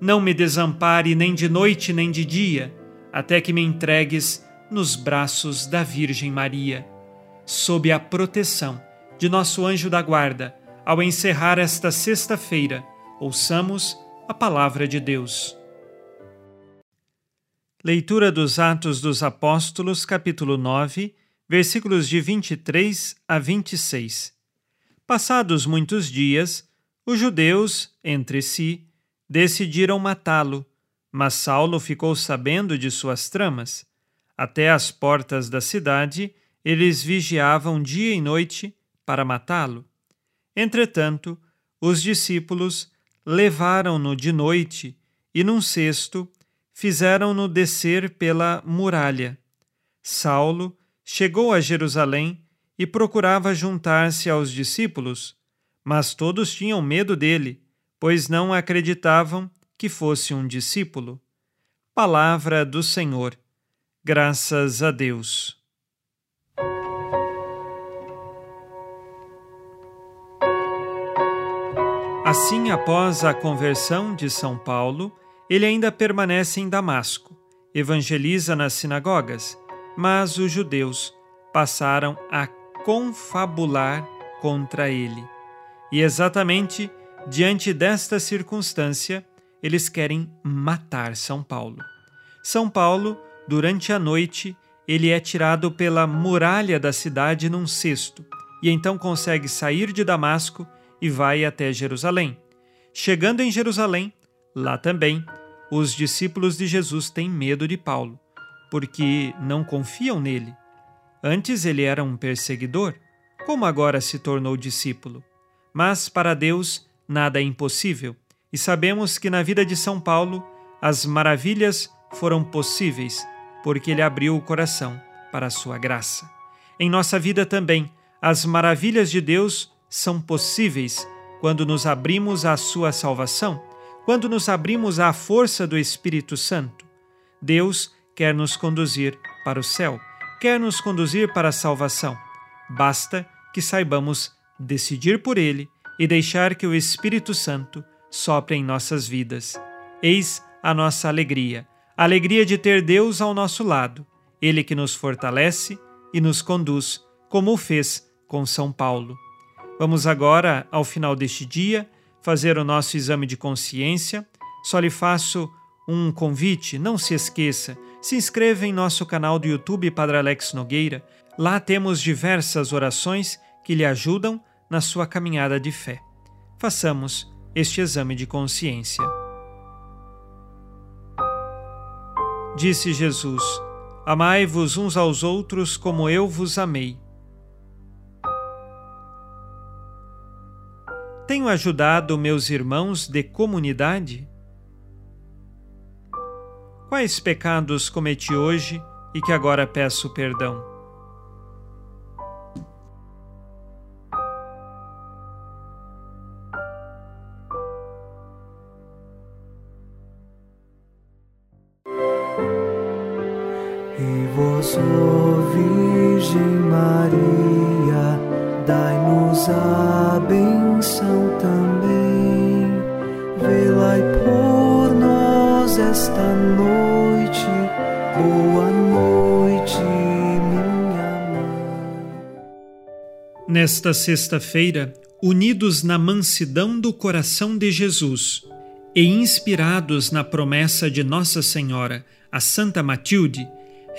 não me desampare nem de noite nem de dia, até que me entregues nos braços da Virgem Maria. Sob a proteção de nosso anjo da guarda, ao encerrar esta sexta-feira, ouçamos a palavra de Deus. Leitura dos Atos dos Apóstolos, capítulo 9 versículos de 23 a 26. Passados muitos dias, os judeus, entre si, decidiram matá-lo, mas Saulo ficou sabendo de suas tramas. Até as portas da cidade, eles vigiavam dia e noite para matá-lo. Entretanto, os discípulos levaram-no de noite e, num cesto, fizeram-no descer pela muralha. Saulo chegou a Jerusalém e procurava juntar-se aos discípulos, mas todos tinham medo dele, pois não acreditavam que fosse um discípulo. Palavra do Senhor. Graças a Deus. Assim, após a conversão de São Paulo, ele ainda permanece em Damasco, evangeliza nas sinagogas mas os judeus passaram a confabular contra ele. E exatamente diante desta circunstância, eles querem matar São Paulo. São Paulo, durante a noite, ele é tirado pela muralha da cidade num cesto e então consegue sair de Damasco e vai até Jerusalém. Chegando em Jerusalém, lá também, os discípulos de Jesus têm medo de Paulo porque não confiam nele. Antes ele era um perseguidor, como agora se tornou discípulo. Mas para Deus nada é impossível, e sabemos que na vida de São Paulo as maravilhas foram possíveis, porque ele abriu o coração para a sua graça. Em nossa vida também, as maravilhas de Deus são possíveis quando nos abrimos à sua salvação, quando nos abrimos à força do Espírito Santo. Deus quer nos conduzir para o céu, quer nos conduzir para a salvação. Basta que saibamos decidir por Ele e deixar que o Espírito Santo sopre em nossas vidas. Eis a nossa alegria, a alegria de ter Deus ao nosso lado, Ele que nos fortalece e nos conduz, como o fez com São Paulo. Vamos agora, ao final deste dia, fazer o nosso exame de consciência. Só lhe faço um convite, não se esqueça se inscreva em nosso canal do YouTube Padre Alex Nogueira. Lá temos diversas orações que lhe ajudam na sua caminhada de fé. Façamos este exame de consciência. Disse Jesus: Amai-vos uns aos outros como eu vos amei. Tenho ajudado meus irmãos de comunidade? Quais pecados cometi hoje e que agora peço perdão? Virgem Maria, dai-nos a benção também. Por nós esta noite. Boa noite, minha mãe. Nesta sexta-feira, unidos na mansidão do coração de Jesus e inspirados na promessa de Nossa Senhora, a Santa Matilde,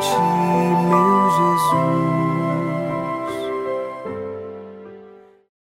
ti, meu Jesus.